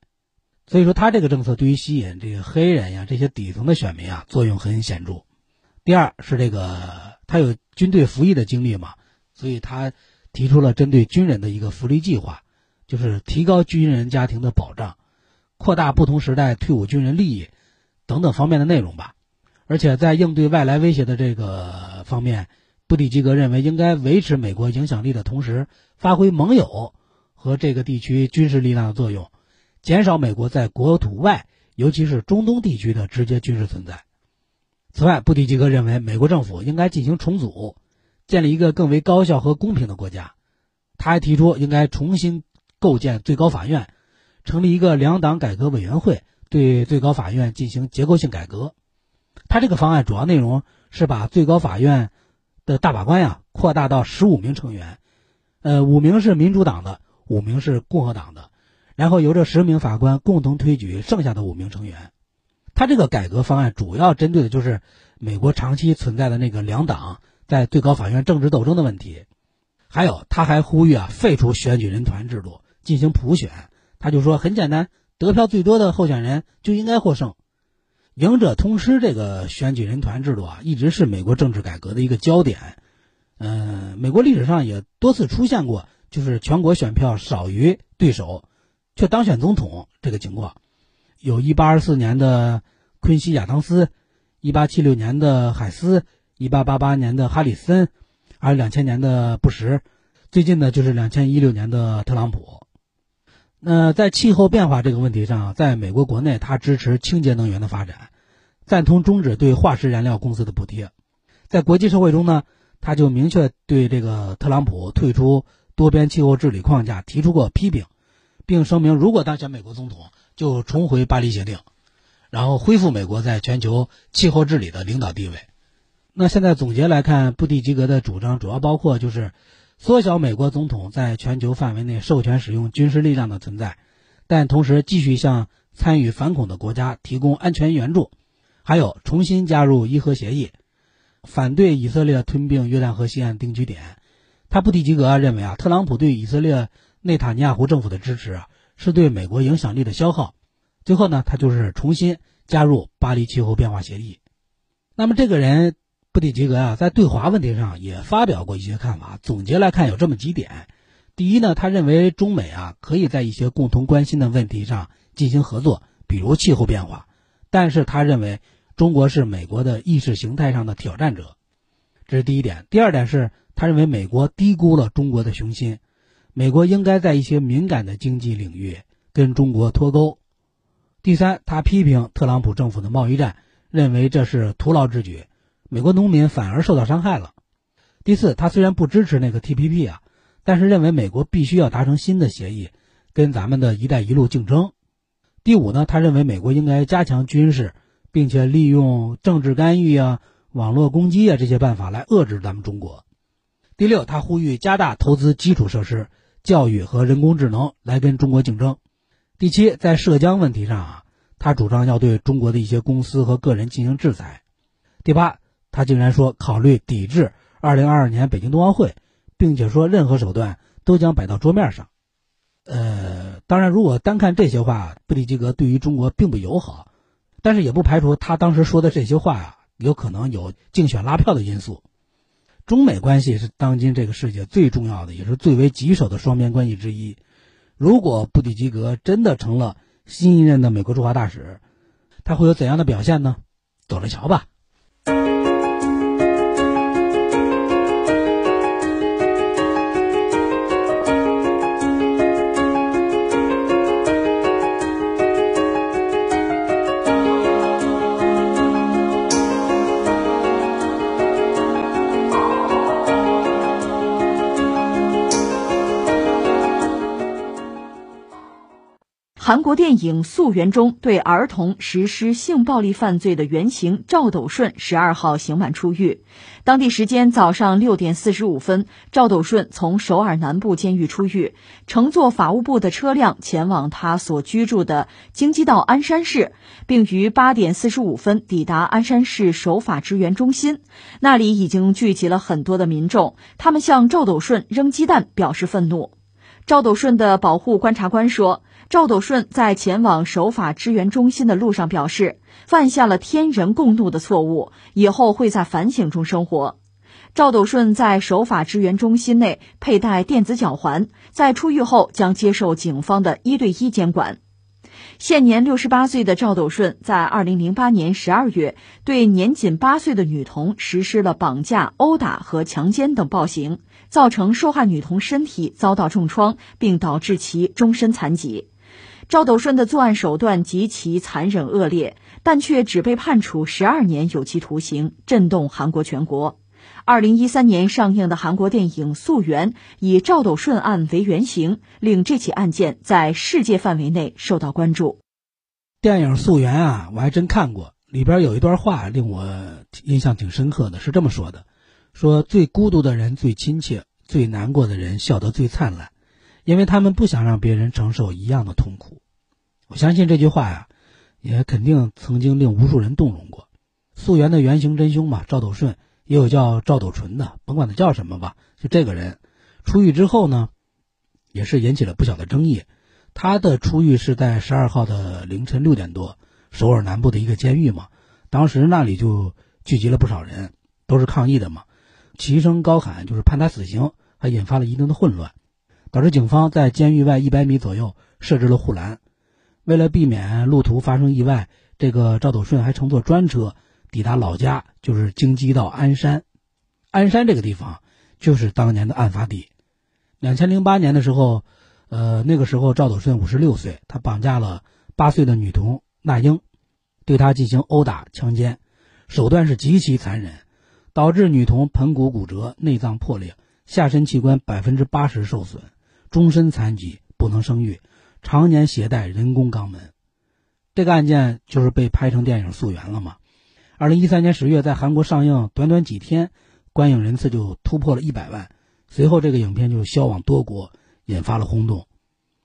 所以说，他这个政策对于吸引这个黑人呀这些底层的选民啊作用很显著。第二是这个他有军队服役的经历嘛，所以他提出了针对军人的一个福利计划，就是提高军人家庭的保障，扩大不同时代退伍军人利益等等方面的内容吧。而且在应对外来威胁的这个方面，布蒂吉格认为应该维持美国影响力的同时，发挥盟友和这个地区军事力量的作用。减少美国在国土外，尤其是中东地区的直接军事存在。此外，布迪吉格认为，美国政府应该进行重组，建立一个更为高效和公平的国家。他还提出，应该重新构建最高法院，成立一个两党改革委员会，对最高法院进行结构性改革。他这个方案主要内容是把最高法院的大法官呀扩大到十五名成员，呃，五名是民主党的，五名是共和党的。然后由这十名法官共同推举剩下的五名成员，他这个改革方案主要针对的就是美国长期存在的那个两党在最高法院政治斗争的问题。还有，他还呼吁啊废除选举人团制度，进行普选。他就说很简单，得票最多的候选人就应该获胜。赢者通吃这个选举人团制度啊，一直是美国政治改革的一个焦点。嗯，美国历史上也多次出现过，就是全国选票少于对手。却当选总统这个情况，有一八二四年的昆西亚当斯，一八七六年的海斯，一八八八年的哈里森，还有两千年的布什，最近呢就是两千一六年的特朗普。那在气候变化这个问题上，在美国国内，他支持清洁能源的发展，赞同终止对化石燃料公司的补贴。在国际社会中呢，他就明确对这个特朗普退出多边气候治理框架提出过批评。并声明，如果当选美国总统，就重回巴黎协定。然后恢复美国在全球气候治理的领导地位。那现在总结来看，布蒂吉格的主张主要包括就是缩小美国总统在全球范围内授权使用军事力量的存在，但同时继续向参与反恐的国家提供安全援助，还有重新加入伊核协议，反对以色列吞并约旦河西岸定居点。他布蒂吉格认为啊，特朗普对以色列内塔尼亚胡政府的支持啊，是对美国影响力的消耗。最后呢，他就是重新加入巴黎气候变化协议。那么这个人布蒂吉格啊，在对华问题上也发表过一些看法。总结来看，有这么几点：第一呢，他认为中美啊可以在一些共同关心的问题上进行合作，比如气候变化。但是他认为中国是美国的意识形态上的挑战者，这是第一点。第二点是他认为美国低估了中国的雄心，美国应该在一些敏感的经济领域跟中国脱钩。第三，他批评特朗普政府的贸易战，认为这是徒劳之举，美国农民反而受到伤害了。第四，他虽然不支持那个 TPP 啊，但是认为美国必须要达成新的协议，跟咱们的一带一路竞争。第五呢，他认为美国应该加强军事，并且利用政治干预啊、网络攻击啊这些办法来遏制咱们中国。第六，他呼吁加大投资基础设施、教育和人工智能来跟中国竞争。第七，在涉疆问题上啊，他主张要对中国的一些公司和个人进行制裁。第八，他竟然说考虑抵制2022年北京冬奥会，并且说任何手段都将摆到桌面上。呃，当然，如果单看这些话，布里吉格对于中国并不友好，但是也不排除他当时说的这些话啊，有可能有竞选拉票的因素。中美关系是当今这个世界最重要的，也是最为棘手的双边关系之一。如果布迪吉格真的成了新一任的美国驻华大使，他会有怎样的表现呢？走着瞧吧。韩国电影《溯源》中对儿童实施性暴力犯罪的原型赵斗顺十二号刑满出狱。当地时间早上六点四十五分，赵斗顺从首尔南部监狱出狱，乘坐法务部的车辆前往他所居住的京畿道鞍山市，并于八点四十五分抵达鞍山市守法支援中心。那里已经聚集了很多的民众，他们向赵斗顺扔鸡蛋表示愤怒。赵斗顺的保护观察官说。赵斗顺在前往守法支援中心的路上表示，犯下了天人共怒的错误，以后会在反省中生活。赵斗顺在守法支援中心内佩戴电子脚环，在出狱后将接受警方的一对一监管。现年六十八岁的赵斗顺，在二零零八年十二月对年仅八岁的女童实施了绑架、殴打和强奸等暴行，造成受害女童身体遭到重创，并导致其终身残疾。赵斗顺的作案手段极其残忍恶劣，但却只被判处十二年有期徒刑，震动韩国全国。二零一三年上映的韩国电影《溯源》以赵斗顺案为原型，令这起案件在世界范围内受到关注。电影《溯源》啊，我还真看过，里边有一段话令我印象挺深刻的，是这么说的：说最孤独的人最亲切，最难过的人笑得最灿烂。因为他们不想让别人承受一样的痛苦，我相信这句话呀，也肯定曾经令无数人动容过。溯源的原型真凶嘛，赵斗顺，也有叫赵斗淳的，甭管他叫什么吧，就这个人，出狱之后呢，也是引起了不小的争议。他的出狱是在十二号的凌晨六点多，首尔南部的一个监狱嘛，当时那里就聚集了不少人，都是抗议的嘛，齐声高喊就是判他死刑，还引发了一定的混乱。导致警方在监狱外一百米左右设置了护栏，为了避免路途发生意外，这个赵斗顺还乘坐专车抵达老家，就是京畿道鞍山。鞍山这个地方就是当年的案发地。两千零八年的时候，呃，那个时候赵斗顺五十六岁，他绑架了八岁的女童那英，对她进行殴打、强奸，手段是极其残忍，导致女童盆骨骨折、内脏破裂、下身器官百分之八十受损。终身残疾，不能生育，常年携带人工肛门。这个案件就是被拍成电影《溯源》了嘛。二零一三年十月在韩国上映，短短几天，观影人次就突破了一百万。随后这个影片就销往多国，引发了轰动。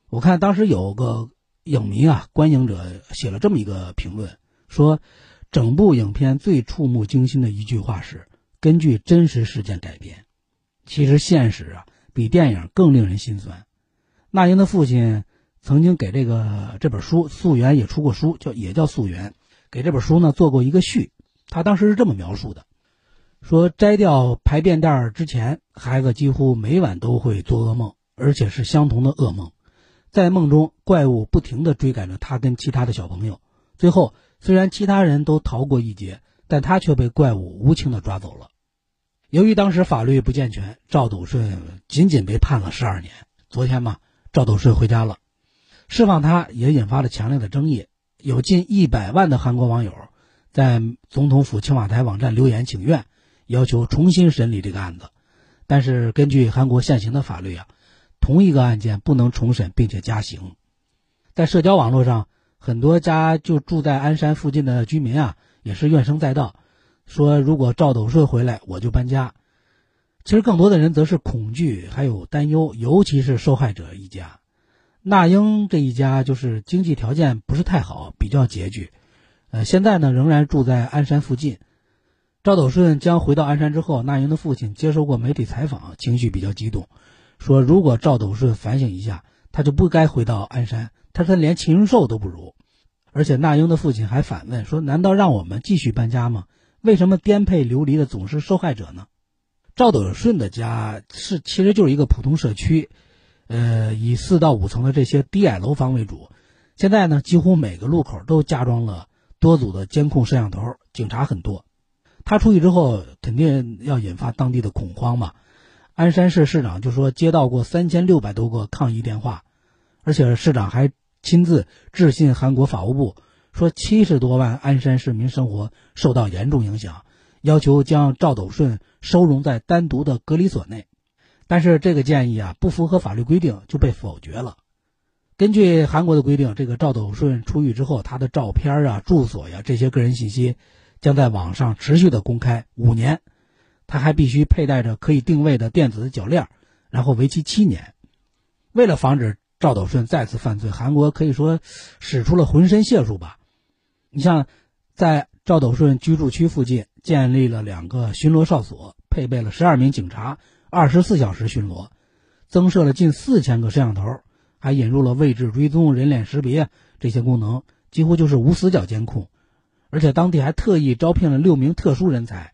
我看当时有个影迷啊，观影者写了这么一个评论，说整部影片最触目惊心的一句话是根据真实事件改编。其实现实啊，比电影更令人心酸。那英的父亲曾经给这个这本书《溯源》也出过书，叫也叫《溯源》，给这本书呢做过一个序。他当时是这么描述的：说摘掉排便袋之前，孩子几乎每晚都会做噩梦，而且是相同的噩梦。在梦中，怪物不停地追赶着他跟其他的小朋友。最后，虽然其他人都逃过一劫，但他却被怪物无情地抓走了。由于当时法律不健全，赵斗顺仅仅被判了十二年。昨天嘛，赵斗顺回家了，释放他也引发了强烈的争议。有近一百万的韩国网友在总统府青瓦台网站留言请愿，要求重新审理这个案子。但是根据韩国现行的法律啊。同一个案件不能重审并且加刑，在社交网络上，很多家就住在鞍山附近的居民啊，也是怨声载道，说如果赵斗顺回来，我就搬家。其实更多的人则是恐惧还有担忧，尤其是受害者一家，那英这一家就是经济条件不是太好，比较拮据，呃，现在呢仍然住在鞍山附近。赵斗顺将回到鞍山之后，那英的父亲接受过媒体采访，情绪比较激动。说，如果赵斗顺反省一下，他就不该回到鞍山，他他连禽兽都不如。而且那英的父亲还反问说：“难道让我们继续搬家吗？为什么颠沛流离的总是受害者呢？”赵德顺的家是其实就是一个普通社区，呃，以四到五层的这些低矮楼房为主。现在呢，几乎每个路口都加装了多组的监控摄像头，警察很多。他出去之后，肯定要引发当地的恐慌嘛。鞍山市市长就说接到过三千六百多个抗议电话，而且市长还亲自致信韩国法务部，说七十多万鞍山市民生活受到严重影响，要求将赵斗顺收容在单独的隔离所内。但是这个建议啊不符合法律规定，就被否决了。根据韩国的规定，这个赵斗顺出狱之后，他的照片啊、住所呀这些个人信息将在网上持续的公开五年。他还必须佩戴着可以定位的电子脚链，然后为期七年。为了防止赵斗顺再次犯罪，韩国可以说使出了浑身解数吧。你像，在赵斗顺居住区附近建立了两个巡逻哨所，配备了十二名警察，二十四小时巡逻，增设了近四千个摄像头，还引入了位置追踪、人脸识别这些功能，几乎就是无死角监控。而且当地还特意招聘了六名特殊人才，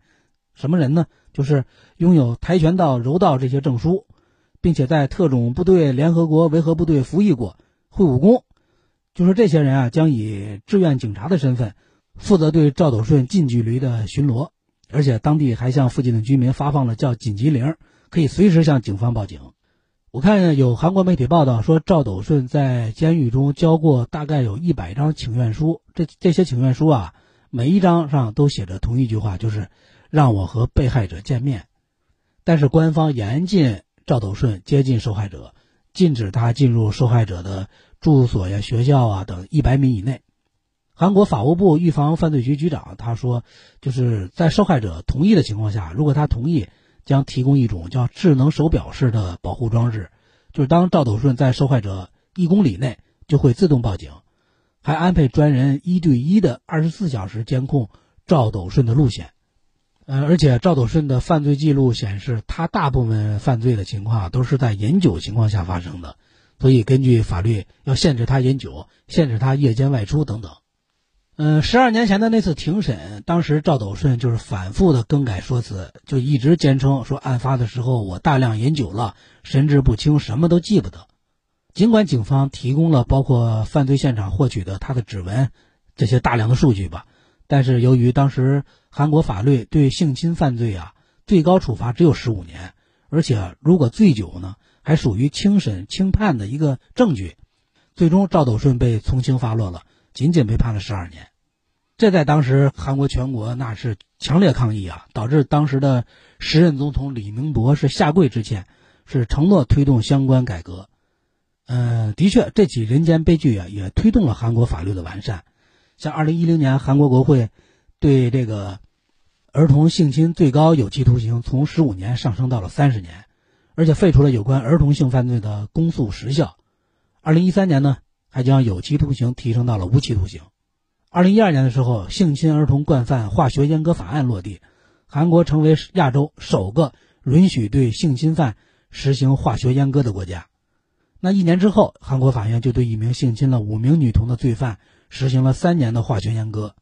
什么人呢？就是拥有跆拳道、柔道这些证书，并且在特种部队、联合国维和部队服役过，会武功。就是这些人啊，将以志愿警察的身份，负责对赵斗顺近距离的巡逻。而且当地还向附近的居民发放了叫紧急铃，可以随时向警方报警。我看有韩国媒体报道说，赵斗顺在监狱中交过大概有一百张请愿书。这这些请愿书啊，每一张上都写着同一句话，就是。让我和被害者见面，但是官方严禁赵斗顺接近受害者，禁止他进入受害者的住所呀、学校啊等一百米以内。韩国法务部预防犯罪局局长他说，就是在受害者同意的情况下，如果他同意，将提供一种叫智能手表式的保护装置，就是当赵斗顺在受害者一公里内，就会自动报警，还安排专人一对一的二十四小时监控赵斗顺的路线。呃，而且赵斗顺的犯罪记录显示，他大部分犯罪的情况都是在饮酒情况下发生的，所以根据法律要限制他饮酒，限制他夜间外出等等。嗯，十二年前的那次庭审，当时赵斗顺就是反复的更改说辞，就一直坚称说案发的时候我大量饮酒了，神志不清，什么都记不得。尽管警方提供了包括犯罪现场获取的他的指纹这些大量的数据吧。但是由于当时韩国法律对性侵犯罪啊，最高处罚只有十五年，而且如果醉酒呢，还属于轻审轻判的一个证据，最终赵斗顺被从轻发落了，仅仅被判了十二年。这在当时韩国全国那是强烈抗议啊，导致当时的时任总统李明博是下跪致歉，是承诺推动相关改革。嗯，的确，这起人间悲剧啊，也推动了韩国法律的完善。像二零一零年，韩国国会对这个儿童性侵最高有期徒刑从十五年上升到了三十年，而且废除了有关儿童性犯罪的公诉时效。二零一三年呢，还将有期徒刑提升到了无期徒刑。二零一二年的时候，性侵儿童惯犯化学阉割法案落地，韩国成为亚洲首个允许对性侵犯实行化学阉割的国家。那一年之后，韩国法院就对一名性侵了五名女童的罪犯实行了三年的化学阉割。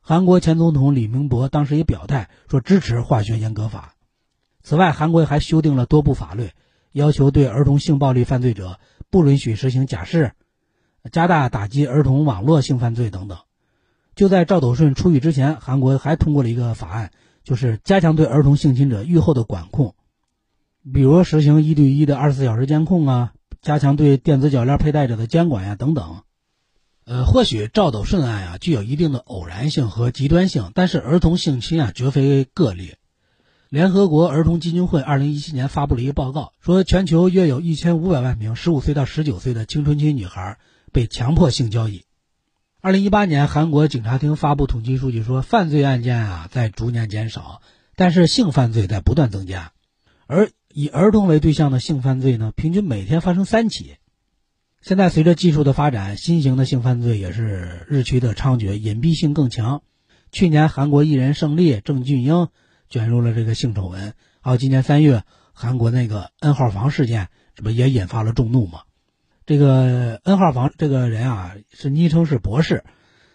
韩国前总统李明博当时也表态说支持化学阉割法。此外，韩国还修订了多部法律，要求对儿童性暴力犯罪者不允许实行假释，加大打击儿童网络性犯罪等等。就在赵斗顺出狱之前，韩国还通过了一个法案，就是加强对儿童性侵者狱后的管控，比如实行一对一的二十四小时监控啊，加强对电子脚链佩戴者的监管呀等等。呃，或许赵斗顺案啊具有一定的偶然性和极端性，但是儿童性侵啊绝非个例。联合国儿童基金会二零一七年发布了一个报告，说全球约有一千五百万名十五岁到十九岁的青春期女孩被强迫性交易。二零一八年，韩国警察厅发布统计数据说，犯罪案件啊在逐年减少，但是性犯罪在不断增加，而以儿童为对象的性犯罪呢，平均每天发生三起。现在随着技术的发展，新型的性犯罪也是日趋的猖獗，隐蔽性更强。去年，韩国艺人胜利、郑俊英卷入了这个性丑闻，还有今年三月，韩国那个 N 号房事件，这不也引发了众怒吗？这个 N 号房这个人啊，是昵称是博士，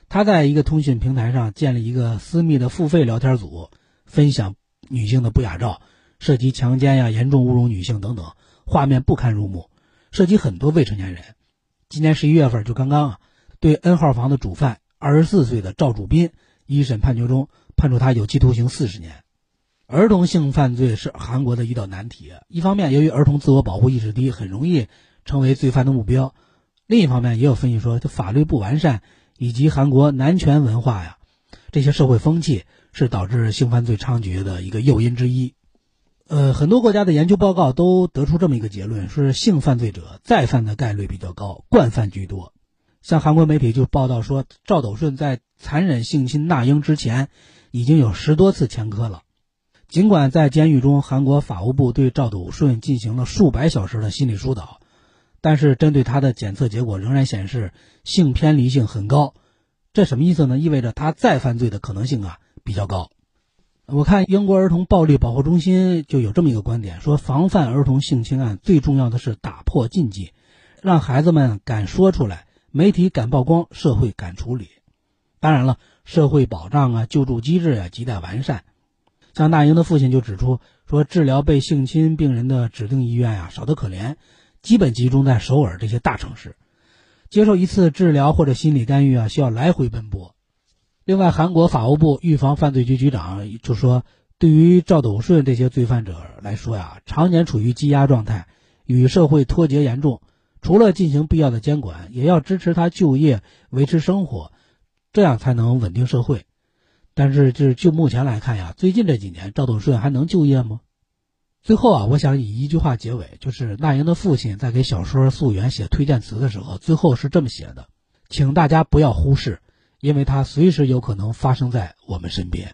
他在一个通讯平台上建立一个私密的付费聊天组，分享女性的不雅照，涉及强奸呀、严重侮辱女性等等，画面不堪入目，涉及很多未成年人。今年十一月份就刚刚啊，对 N 号房的主犯二十四岁的赵主斌一审判决中判处他有期徒刑四十年。儿童性犯罪是韩国的一道难题，一方面由于儿童自我保护意识低，很容易。成为罪犯的目标。另一方面，也有分析说，这法律不完善以及韩国男权文化呀，这些社会风气是导致性犯罪猖獗的一个诱因之一。呃，很多国家的研究报告都得出这么一个结论：是性犯罪者再犯的概率比较高，惯犯居多。像韩国媒体就报道说，赵斗顺在残忍性侵那英之前，已经有十多次前科了。尽管在监狱中，韩国法务部对赵斗顺进行了数百小时的心理疏导。但是，针对他的检测结果仍然显示性偏离性很高，这什么意思呢？意味着他再犯罪的可能性啊比较高。我看英国儿童暴力保护中心就有这么一个观点，说防范儿童性侵案最重要的是打破禁忌，让孩子们敢说出来，媒体敢曝光，社会敢处理。当然了，社会保障啊、救助机制啊亟待完善。像那英的父亲就指出说，治疗被性侵病人的指定医院呀少得可怜。基本集中在首尔这些大城市，接受一次治疗或者心理干预啊，需要来回奔波。另外，韩国法务部预防犯罪局局长就说，对于赵斗顺这些罪犯者来说呀，常年处于羁押状态，与社会脱节严重。除了进行必要的监管，也要支持他就业、维持生活，这样才能稳定社会。但是，就就目前来看呀，最近这几年，赵斗顺还能就业吗？最后啊，我想以一句话结尾，就是那英的父亲在给小说《溯源》写推荐词的时候，最后是这么写的：“请大家不要忽视，因为它随时有可能发生在我们身边。”